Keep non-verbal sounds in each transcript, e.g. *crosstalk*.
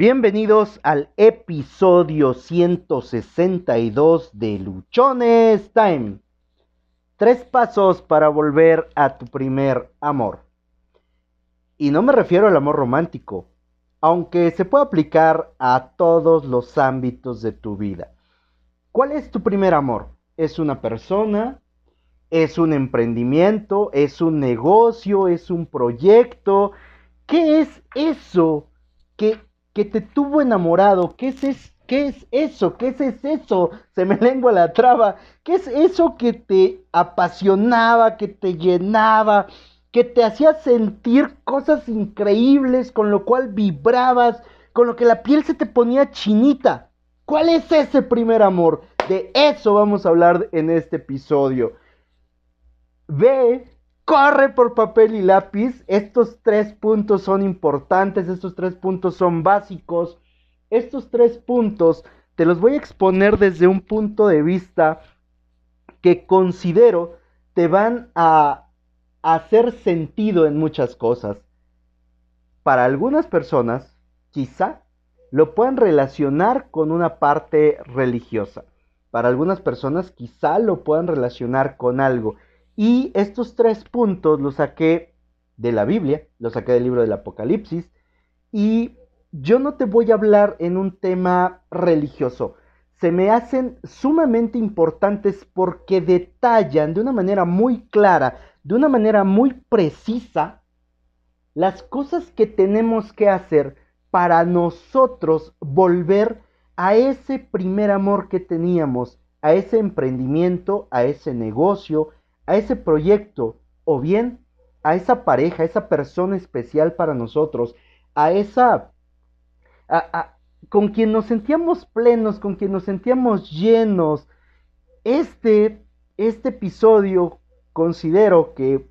Bienvenidos al episodio 162 de Luchones Time. Tres pasos para volver a tu primer amor. Y no me refiero al amor romántico, aunque se puede aplicar a todos los ámbitos de tu vida. ¿Cuál es tu primer amor? ¿Es una persona? ¿Es un emprendimiento? ¿Es un negocio? ¿Es un proyecto? ¿Qué es eso que que te tuvo enamorado. ¿Qué es, ¿Qué es eso? ¿Qué es, eso? Se me *laughs* lengua la traba. ¿Qué es eso que te apasionaba, que te llenaba, que te hacía sentir cosas increíbles, con lo cual vibrabas, con lo que la piel se te ponía chinita? ¿Cuál es ese primer amor? De eso vamos a hablar en este episodio. Ve corre por papel y lápiz. Estos tres puntos son importantes, estos tres puntos son básicos. Estos tres puntos te los voy a exponer desde un punto de vista que considero te van a hacer sentido en muchas cosas. Para algunas personas, quizá lo puedan relacionar con una parte religiosa. Para algunas personas quizá lo puedan relacionar con algo. Y estos tres puntos los saqué de la Biblia, los saqué del libro del Apocalipsis. Y yo no te voy a hablar en un tema religioso. Se me hacen sumamente importantes porque detallan de una manera muy clara, de una manera muy precisa, las cosas que tenemos que hacer para nosotros volver a ese primer amor que teníamos, a ese emprendimiento, a ese negocio, a ese proyecto o bien a esa pareja, a esa persona especial para nosotros, a esa... con quien nos sentíamos plenos, con quien nos sentíamos llenos. Este, este episodio considero que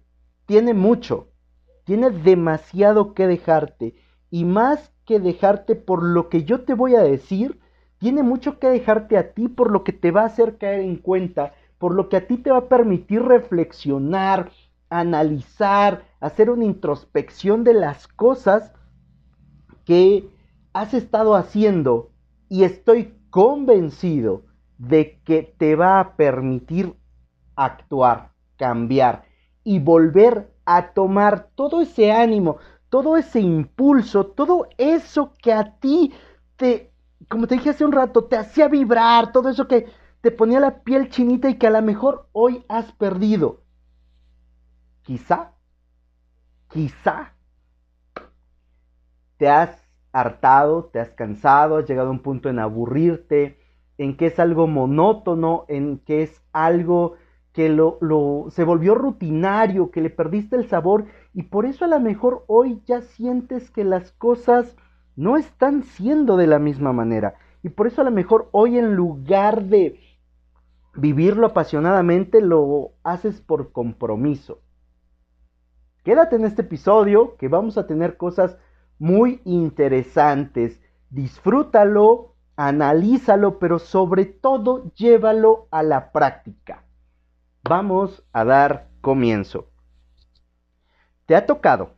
tiene mucho, tiene demasiado que dejarte y más que dejarte por lo que yo te voy a decir, tiene mucho que dejarte a ti por lo que te va a hacer caer en cuenta por lo que a ti te va a permitir reflexionar, analizar, hacer una introspección de las cosas que has estado haciendo y estoy convencido de que te va a permitir actuar, cambiar y volver a tomar todo ese ánimo, todo ese impulso, todo eso que a ti te, como te dije hace un rato, te hacía vibrar, todo eso que te ponía la piel chinita y que a lo mejor hoy has perdido. Quizá, quizá te has hartado, te has cansado, has llegado a un punto en aburrirte, en que es algo monótono, en que es algo que lo, lo, se volvió rutinario, que le perdiste el sabor y por eso a lo mejor hoy ya sientes que las cosas no están siendo de la misma manera. Y por eso a lo mejor hoy en lugar de vivirlo apasionadamente lo haces por compromiso. Quédate en este episodio que vamos a tener cosas muy interesantes. Disfrútalo, analízalo, pero sobre todo llévalo a la práctica. Vamos a dar comienzo. ¿Te ha tocado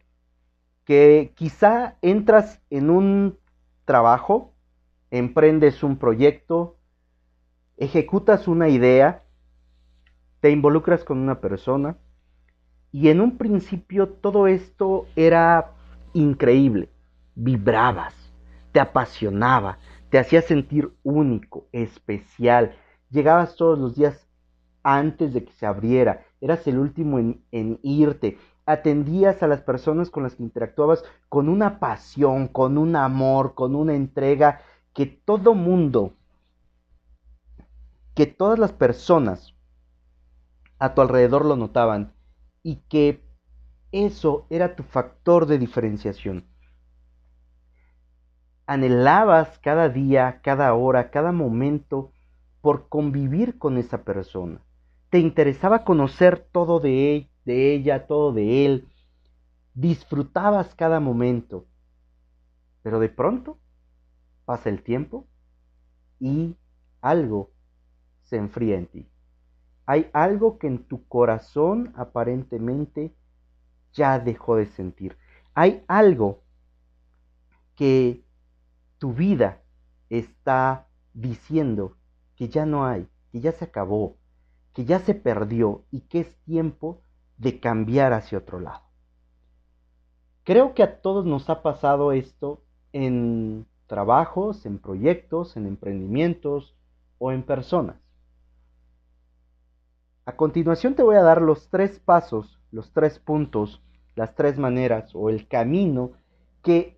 que quizá entras en un trabajo, emprendes un proyecto, ejecutas una idea, te involucras con una persona y en un principio todo esto era increíble, vibrabas, te apasionaba, te hacía sentir único, especial, llegabas todos los días antes de que se abriera, eras el último en, en irte, atendías a las personas con las que interactuabas con una pasión, con un amor, con una entrega que todo mundo que todas las personas a tu alrededor lo notaban y que eso era tu factor de diferenciación. Anhelabas cada día, cada hora, cada momento por convivir con esa persona. Te interesaba conocer todo de, de ella, todo de él. Disfrutabas cada momento. Pero de pronto pasa el tiempo y algo se enfría en ti. Hay algo que en tu corazón aparentemente ya dejó de sentir. Hay algo que tu vida está diciendo que ya no hay, que ya se acabó, que ya se perdió y que es tiempo de cambiar hacia otro lado. Creo que a todos nos ha pasado esto en trabajos, en proyectos, en emprendimientos o en personas. A continuación te voy a dar los tres pasos, los tres puntos, las tres maneras o el camino que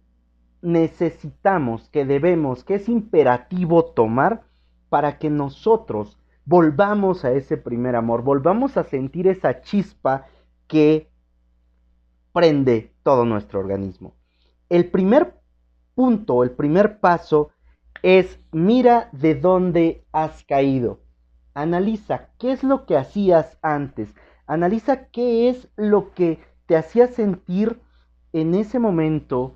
necesitamos, que debemos, que es imperativo tomar para que nosotros volvamos a ese primer amor, volvamos a sentir esa chispa que prende todo nuestro organismo. El primer punto, el primer paso es mira de dónde has caído. Analiza qué es lo que hacías antes. Analiza qué es lo que te hacía sentir en ese momento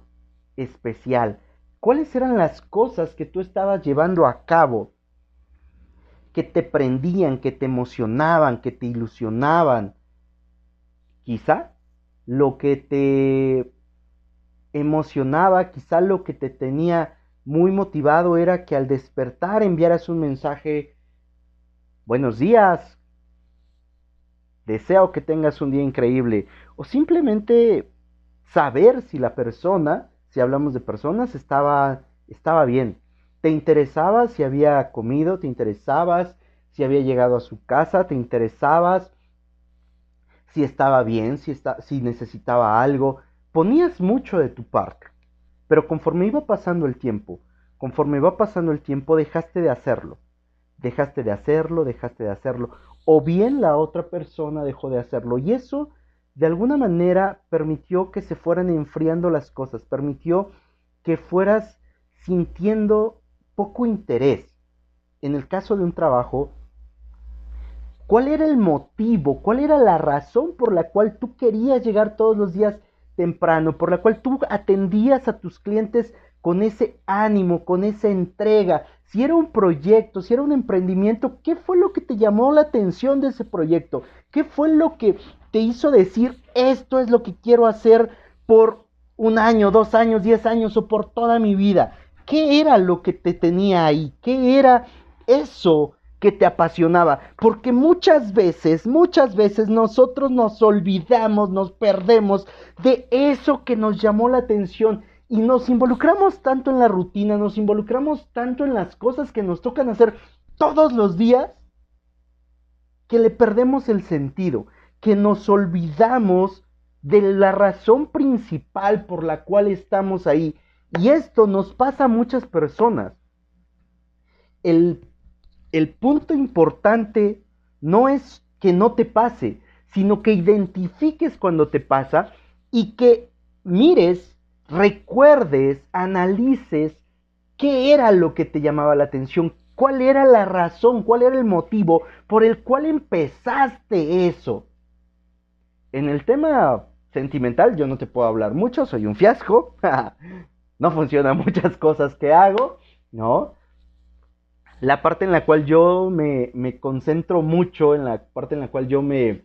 especial. ¿Cuáles eran las cosas que tú estabas llevando a cabo? Que te prendían, que te emocionaban, que te ilusionaban. Quizá lo que te emocionaba, quizá lo que te tenía muy motivado era que al despertar enviaras un mensaje, buenos días, deseo que tengas un día increíble, o simplemente saber si la persona, si hablamos de personas, estaba, estaba bien. Te interesaba si había comido, te interesabas si había llegado a su casa, te interesabas si estaba bien, si, si necesitaba algo, ponías mucho de tu parte, pero conforme iba pasando el tiempo, conforme iba pasando el tiempo, dejaste de hacerlo, dejaste de hacerlo, dejaste de hacerlo, o bien la otra persona dejó de hacerlo, y eso de alguna manera permitió que se fueran enfriando las cosas, permitió que fueras sintiendo poco interés. En el caso de un trabajo, ¿cuál era el motivo? ¿Cuál era la razón por la cual tú querías llegar todos los días temprano, por la cual tú atendías a tus clientes con ese ánimo, con esa entrega. Si era un proyecto, si era un emprendimiento, ¿qué fue lo que te llamó la atención de ese proyecto? ¿Qué fue lo que te hizo decir, esto es lo que quiero hacer por un año, dos años, diez años o por toda mi vida? ¿Qué era lo que te tenía ahí? ¿Qué era eso que te apasionaba, porque muchas veces, muchas veces nosotros nos olvidamos, nos perdemos de eso que nos llamó la atención y nos involucramos tanto en la rutina, nos involucramos tanto en las cosas que nos tocan hacer todos los días, que le perdemos el sentido, que nos olvidamos de la razón principal por la cual estamos ahí. Y esto nos pasa a muchas personas. El el punto importante no es que no te pase, sino que identifiques cuando te pasa y que mires, recuerdes, analices qué era lo que te llamaba la atención, cuál era la razón, cuál era el motivo por el cual empezaste eso. En el tema sentimental yo no te puedo hablar mucho, soy un fiasco, *laughs* no funcionan *laughs* muchas cosas que hago, ¿no? la parte en la cual yo me, concentro mucho, en la parte en la cual yo me,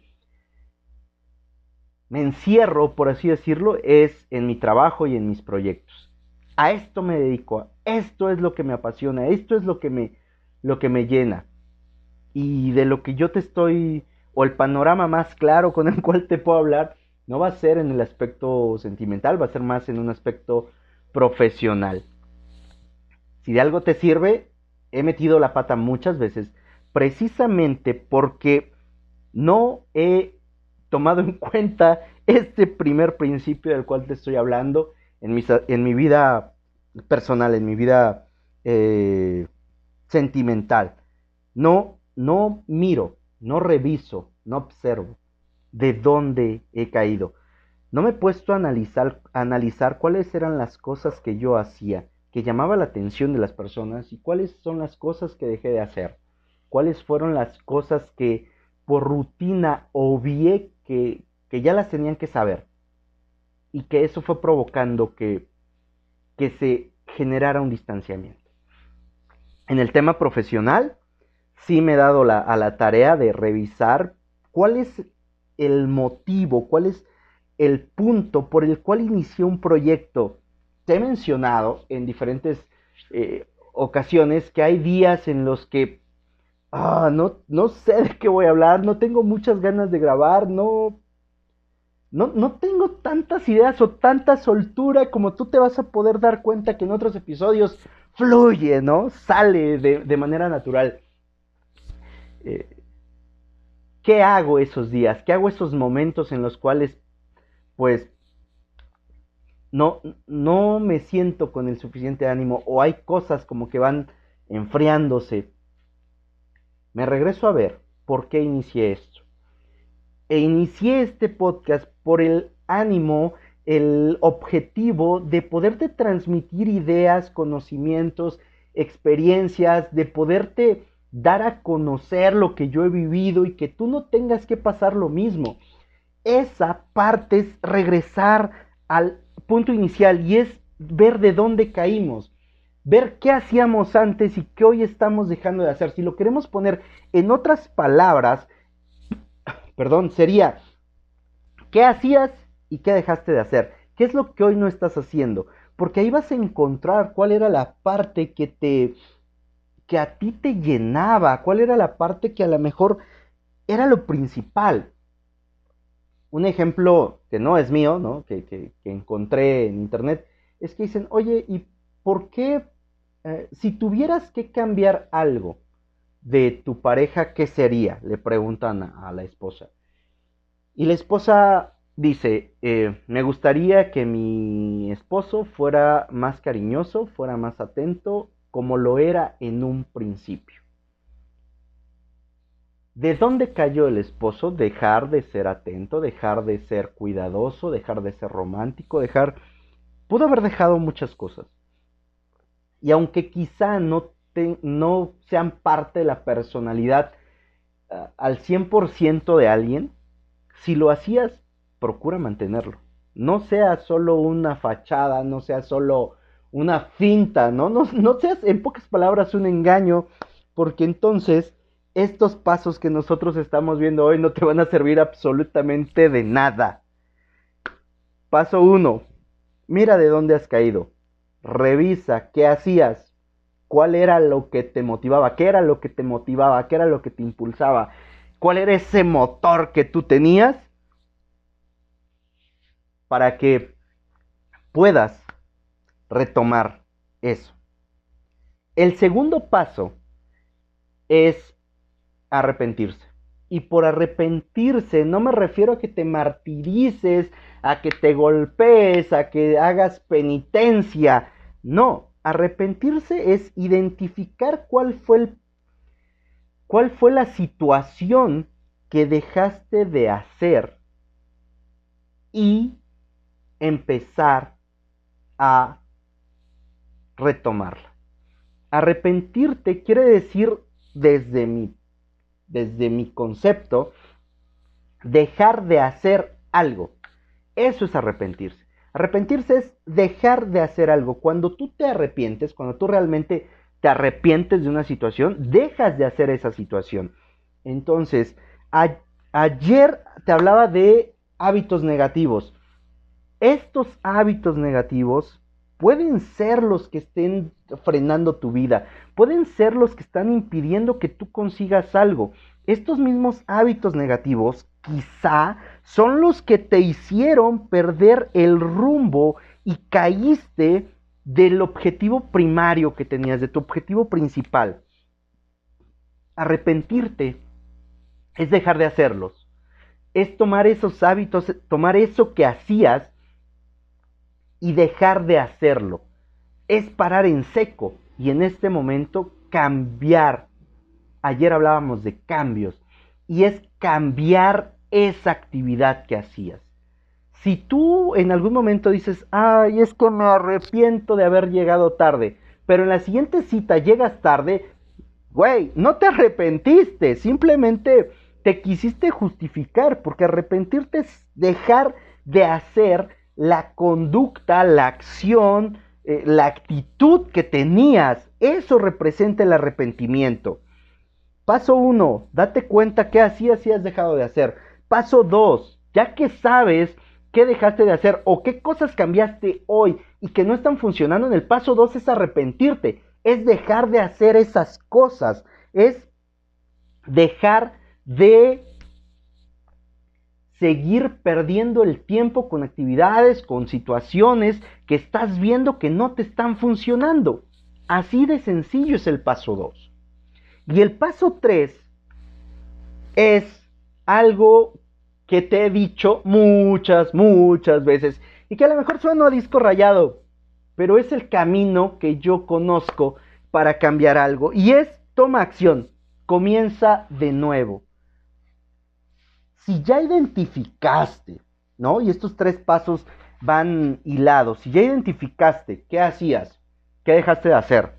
me encierro, por así decirlo, es en mi trabajo y en mis proyectos. A esto me dedico, esto es lo que me apasiona, esto es lo que me, lo que me llena. Y de lo que yo te estoy, o el panorama más claro con el *laughs* cual te puedo hablar, no va a ser en el aspecto sentimental, va a ser más en un aspecto profesional. Si de algo te sirve, he metido la pata muchas veces precisamente porque no he tomado en cuenta este primer principio del cual te estoy hablando en mi, en mi vida personal, en mi vida eh, sentimental. No, no miro, no reviso, no observo de dónde he caído. No me he puesto a analizar, analizar cuáles eran las cosas que yo hacía que llamaba la atención de las personas y cuáles son las cosas que dejé de hacer, cuáles fueron las cosas que por rutina obvié que, ya las tenían que saber y que eso fue provocando que, que se generara un distanciamiento. En el tema profesional, sí me he dado la, a la tarea de revisar cuál es el motivo, cuál es el punto por el cual inicié un proyecto te he mencionado en diferentes eh, ocasiones que hay días en los que ah, no, no sé de qué voy a hablar, no tengo muchas ganas de grabar, no, no, no tengo tantas ideas o tanta soltura como tú te vas a poder dar cuenta que en otros episodios fluye, ¿no? Sale de, manera natural. Eh, ¿Qué hago esos días? ¿Qué hago esos momentos en los cuales, pues, no, no me siento con el suficiente ánimo o hay cosas como que van enfriándose? Me regreso a ver por qué inicié esto. E inicié este podcast por el ánimo, el objetivo de poderte transmitir ideas, conocimientos, experiencias, de poderte dar a conocer lo que yo he vivido y que tú no tengas que pasar lo mismo. Esa parte es regresar al punto inicial y es ver de dónde caímos, ver qué hacíamos antes y qué hoy estamos dejando de hacer. Si lo queremos poner en otras palabras, *coughs* perdón, sería ¿Qué hacías y qué dejaste de hacer? ¿Qué es lo que hoy no estás haciendo? Porque ahí vas a encontrar cuál era la parte que te que a ti te llenaba, cuál era la parte que a lo mejor era lo principal. Un ejemplo que no es mío, ¿no? que, encontré en internet, es que dicen, oye, ¿y por qué eh, si tuvieras que cambiar algo de tu pareja, ¿qué sería? Le preguntan a la esposa. Y la esposa dice, eh, me gustaría que mi esposo fuera más cariñoso, fuera más atento, como lo era en un principio. ¿De dónde cayó el esposo? Dejar de ser atento, dejar de ser cuidadoso, dejar de ser romántico, dejar... Pudo haber dejado muchas cosas. Y aunque quizá no, sean parte de la personalidad uh, al 100% de alguien, si lo hacías, procura mantenerlo. No sea solo una fachada, no sea solo una finta, ¿no? No, no seas, en pocas palabras, un engaño, porque entonces estos pasos que nosotros estamos viendo hoy no te van a servir absolutamente de nada. Paso 1. Mira de dónde has caído. Revisa qué hacías. ¿Cuál era lo que te motivaba? ¿Qué era lo que te motivaba? ¿Qué era lo que te impulsaba? cuál era ese motor que tú tenías para que puedas retomar eso. El segundo paso es arrepentirse. Y por arrepentirse no me refiero a que te martirices, a que te golpees, a que hagas penitencia. No, arrepentirse es identificar cuál fue el ¿Cuál fue la situación que dejaste de hacer y empezar a retomarla? Arrepentirte quiere decir desde mi, desde mi concepto, dejar de hacer algo. Eso es arrepentirse. Arrepentirse es dejar de hacer algo. Cuando tú te arrepientes, cuando tú realmente te arrepientes de una situación, dejas de hacer esa situación. Entonces, ayer te hablaba de hábitos negativos. Estos hábitos negativos pueden ser los que estén frenando tu vida, pueden ser los que están impidiendo que tú consigas algo. Estos mismos hábitos negativos quizá son los que te hicieron perder el rumbo y caíste del objetivo primario que tenías, de tu objetivo principal. Arrepentirte es dejar de hacerlos. Es tomar esos hábitos, tomar eso que hacías y dejar de hacerlo. Es parar en seco y en este momento cambiar. Ayer hablábamos de cambios y es cambiar esa actividad que hacías. Si tú en algún momento dices, ay, es que me arrepiento de haber llegado tarde, pero en la siguiente cita llegas tarde, güey, no te arrepentiste, simplemente te quisiste justificar, porque arrepentirte es dejar de hacer la conducta, la acción, eh, la actitud que tenías. Eso representa el arrepentimiento. Paso uno, date cuenta qué hacías y has dejado de hacer. Paso dos, ya que sabes qué dejaste de hacer o qué cosas cambiaste hoy y que no están funcionando en el paso 2 es arrepentirte, es dejar de hacer esas cosas, es dejar de seguir perdiendo el tiempo con actividades, con situaciones que estás viendo que no te están funcionando. Así de sencillo es el paso 2. Y el paso 3 es algo que te he dicho muchas, muchas veces y que a lo mejor suena a disco rayado, pero es el camino que yo conozco para cambiar algo y es toma acción, comienza de nuevo. Si ya identificaste, ¿no? Y estos tres pasos van hilados. Si ya identificaste qué hacías, qué dejaste de hacer,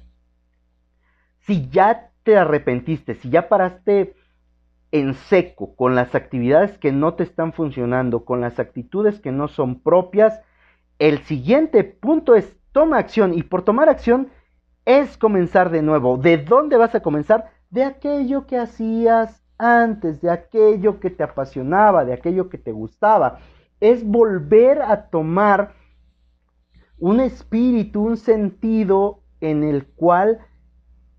si ya te arrepentiste, si ya paraste en seco con las actividades que no te están funcionando, con las actitudes que no son propias, el siguiente punto es toma acción y por tomar acción es comenzar de nuevo. ¿De dónde vas a comenzar? De aquello que hacías antes, de aquello que te apasionaba, de aquello que te gustaba. Es volver a tomar un espíritu, un sentido en el cual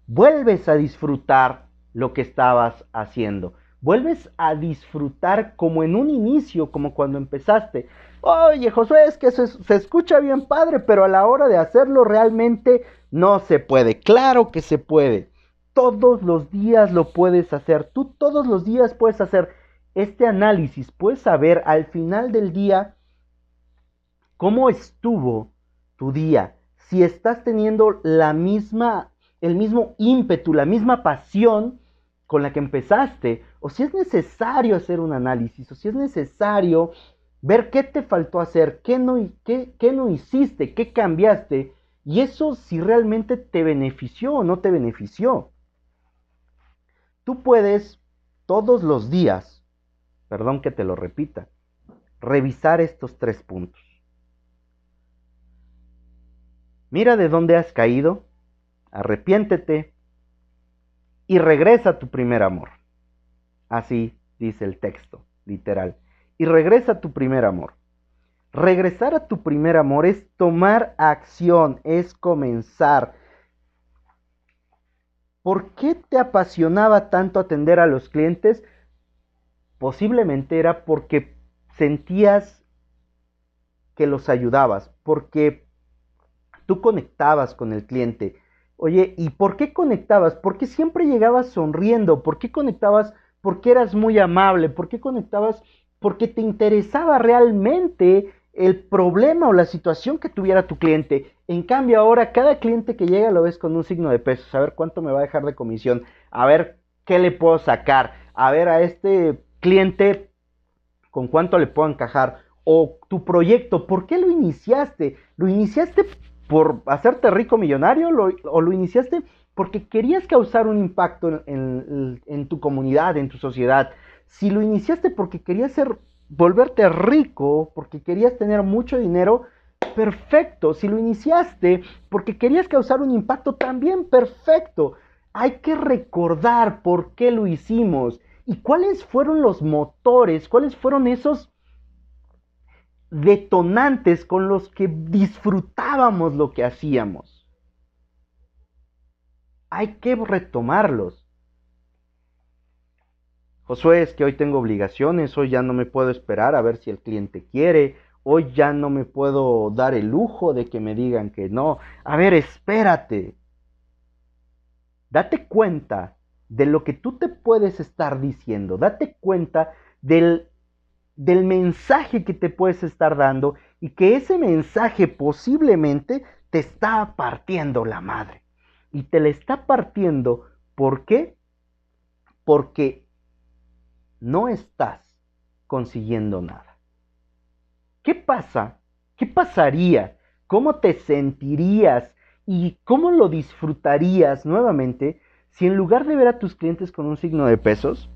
vuelves a disfrutar lo que estabas haciendo vuelves a disfrutar como en un inicio, como cuando empezaste. Oye, Josué, es que se, se, escucha bien padre, pero a la hora de hacerlo realmente no se puede. Claro que se puede. Todos los días lo puedes hacer. Tú todos los días puedes hacer este análisis. Puedes saber al final del día cómo estuvo tu día. Si estás teniendo la misma, el mismo ímpetu, la misma pasión con la que empezaste, o si es necesario hacer un análisis, o si es necesario ver qué te faltó hacer, qué no, qué, qué no hiciste, qué cambiaste, y eso si realmente te benefició o no te benefició. Tú puedes todos los días, perdón que te lo repita, revisar estos tres puntos. Mira de dónde has caído, arrepiéntete, y regresa a tu primer amor. Así dice el texto, literal. Y regresa a tu primer amor. Regresar a tu primer amor es tomar acción, es comenzar. ¿Por qué te apasionaba tanto atender a los clientes? Posiblemente era porque sentías que los ayudabas, porque tú conectabas con el cliente, Oye, ¿y por qué conectabas? ¿Por qué siempre llegabas sonriendo? ¿Por qué conectabas? Porque eras muy amable. ¿Por qué conectabas? Porque te interesaba realmente el problema o la situación que tuviera tu cliente. En cambio, ahora cada cliente que llega lo ves con un signo de pesos. A ver cuánto me va a dejar de comisión. A ver qué le puedo sacar. A ver a este cliente con cuánto le puedo encajar. O tu proyecto, ¿por qué lo iniciaste? Lo iniciaste por hacerte rico millonario o lo iniciaste porque querías causar un impacto en, tu comunidad, en tu sociedad. Si lo iniciaste porque querías ser, volverte rico, porque querías tener mucho dinero, perfecto. Si lo iniciaste porque querías causar un impacto, también perfecto. Hay que recordar por qué lo hicimos y cuáles fueron los motores, cuáles fueron esos detonantes con los que disfrutábamos lo que hacíamos. Hay que retomarlos. Josué, es que hoy tengo obligaciones, hoy ya no me puedo esperar a ver si el cliente quiere, hoy ya no me puedo dar el lujo de que me digan que no. A ver, espérate. Date cuenta de lo que tú te puedes estar diciendo, date cuenta del del mensaje que te puedes estar dando y que ese mensaje posiblemente te está partiendo la madre. Y te la está partiendo, ¿por qué? Porque no estás consiguiendo nada. ¿Qué pasa? ¿Qué pasaría? ¿Cómo te sentirías? ¿Y cómo lo disfrutarías nuevamente si en lugar de ver a tus clientes con un signo de pesos,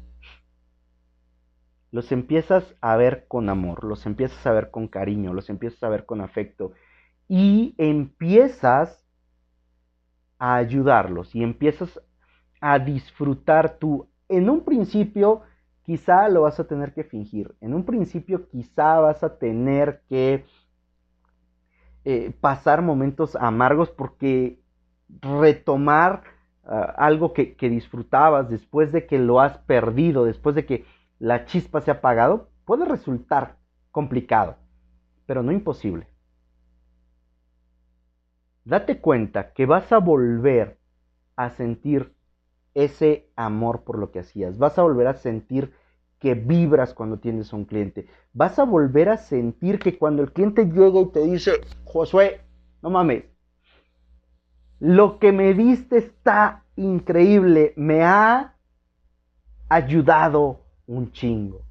los empiezas a ver con amor, los empiezas a ver con cariño, los empiezas a ver con afecto y empiezas a ayudarlos y empiezas a disfrutar tú. En un principio quizá lo vas a tener que fingir. En un principio quizá vas a tener que eh, pasar momentos amargos porque retomar ah, algo que, que disfrutabas después de que lo has perdido, después de que la chispa se ha apagado, puede resultar complicado, pero no imposible. Date cuenta que vas a volver a sentir ese amor por lo que hacías, vas a volver a sentir que vibras cuando tienes un cliente, vas a volver a sentir que cuando el cliente llega y te dice, Josué, no mames, lo que me diste está increíble, me ha ayudado un chingo.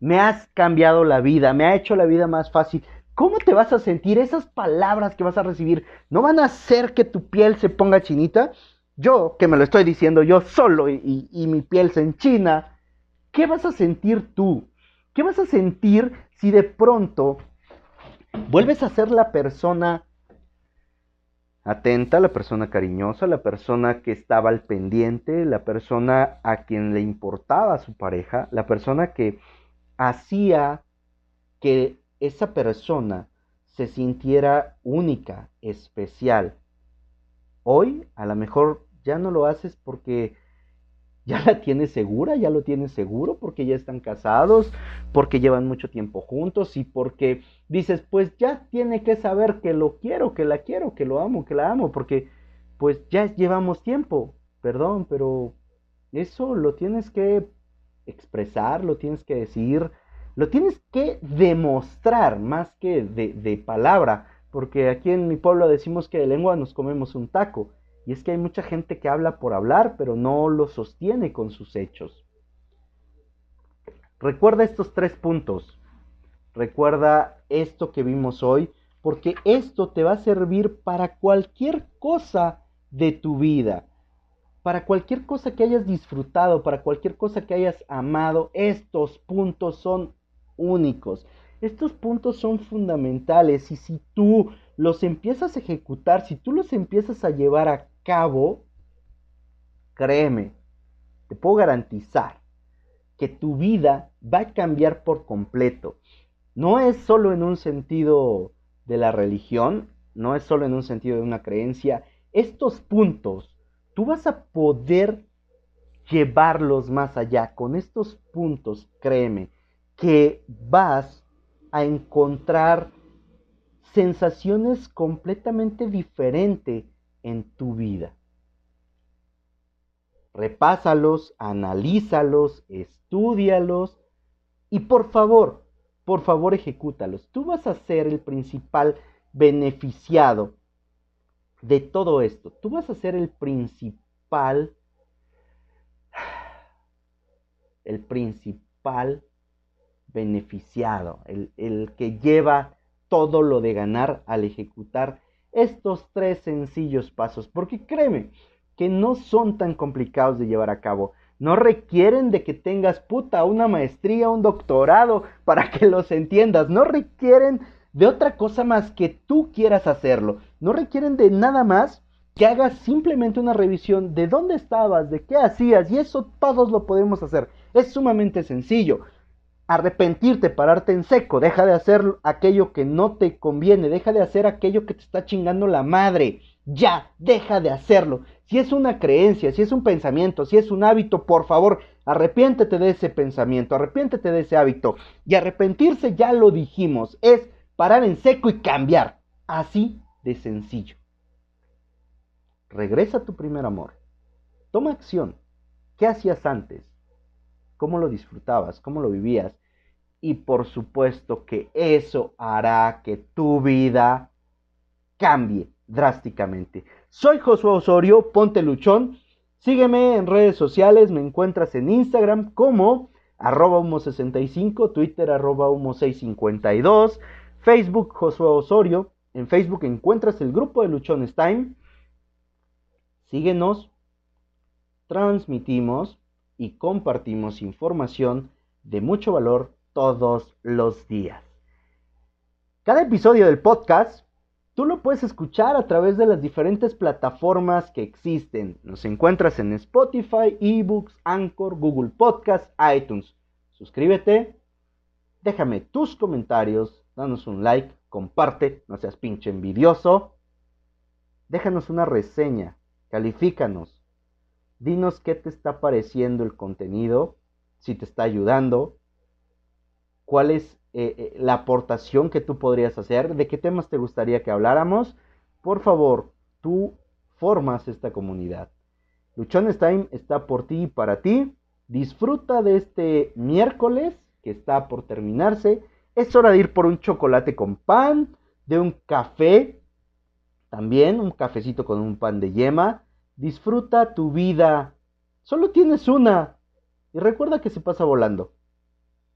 Me has cambiado la vida, me ha hecho la vida más fácil. ¿Cómo te vas a sentir? Esas palabras que vas a recibir no van a hacer que tu piel se ponga chinita. Yo, que me lo estoy diciendo yo solo y, mi piel se enchina, ¿qué vas a sentir tú? ¿Qué vas a sentir si de pronto vuelves a ser la persona atenta, la persona cariñosa, la persona que estaba al pendiente, la persona a quien le importaba su pareja, la persona que hacía que esa persona se sintiera única, especial. Hoy a lo mejor ya no lo haces porque ya la tienes segura, ya lo tienes seguro, porque ya están casados, porque llevan mucho tiempo juntos y porque dices, pues ya tiene que saber que lo quiero, que la quiero, que lo amo, que la amo, porque pues ya llevamos tiempo, perdón, pero eso lo tienes que expresar, lo tienes que decir, lo tienes que demostrar más que de, de palabra, porque aquí en mi pueblo decimos que de lengua nos comemos un taco. Y es que hay mucha gente que habla por hablar, pero no lo sostiene con sus hechos. Recuerda estos tres puntos. Recuerda esto que vimos hoy, porque esto te va a servir para cualquier cosa de tu vida. Para cualquier cosa que hayas disfrutado, para cualquier cosa que hayas amado, estos puntos son únicos. Estos puntos son fundamentales y si tú los empiezas a ejecutar, si tú los empiezas a llevar a cabo, créeme, te puedo garantizar que tu vida va a cambiar por completo. No es solo en un sentido de la religión, no es solo en un sentido de una creencia. Estos puntos, tú vas a poder llevarlos más allá. Con estos puntos, créeme, que vas a encontrar sensaciones completamente diferentes en tu vida. Repásalos, analízalos, estudialos y por favor, por favor ejecútalos. Tú vas a ser el principal beneficiado de todo esto. Tú vas a ser el principal, el principal beneficiado, el, el que lleva todo lo de ganar al ejecutar estos tres sencillos pasos, porque créeme que no son tan complicados de llevar a cabo. No requieren de que tengas puta una maestría, un doctorado para que los entiendas. No requieren de otra cosa más que tú quieras hacerlo. No requieren de nada más que hagas simplemente una revisión de dónde estabas, de qué hacías y eso todos lo podemos hacer. Es sumamente sencillo arrepentirte, pararte en seco, deja de hacer aquello que no te conviene, deja de hacer aquello que te está chingando la madre. Ya, deja de hacerlo. Si es una creencia, si es un pensamiento, si es un hábito, por favor, arrepiéntete de ese pensamiento, arrepiéntete de ese hábito. Y arrepentirse, ya lo dijimos, es parar en seco y cambiar. Así de sencillo. Regresa a tu primer amor. Toma acción. ¿Qué hacías antes? ¿Cómo lo disfrutabas? ¿Cómo lo vivías? Y por supuesto que eso hará que tu vida cambie drásticamente. Soy Josué Osorio, ponte luchón. Sígueme en redes sociales, me encuentras en Instagram como arroba humo65, Twitter arroba humo652, Facebook Josué Osorio. En Facebook encuentras el grupo de Luchones Time. Síguenos, transmitimos y compartimos información de mucho valor todos los días. Cada episodio del podcast tú lo puedes escuchar a través de las diferentes plataformas que existen. Nos encuentras en Spotify, eBooks, Anchor, Google Podcast, iTunes. suscríbete, déjame tus comentarios, danos un like, comparte, no seas pinche envidioso, déjanos una reseña, califícanos, dinos qué te está pareciendo el contenido, si te está ayudando, cuál es eh, eh, la aportación que tú podrías hacer, de qué temas te gustaría que habláramos. Por favor, tú formas esta comunidad. Luchones Time está por ti y para ti. Disfruta de este miércoles que está por terminarse. Es hora de ir por un chocolate con pan, de un café, también un cafecito con un pan de yema. Disfruta tu vida. Solo tienes una. Y recuerda que se pasa volando.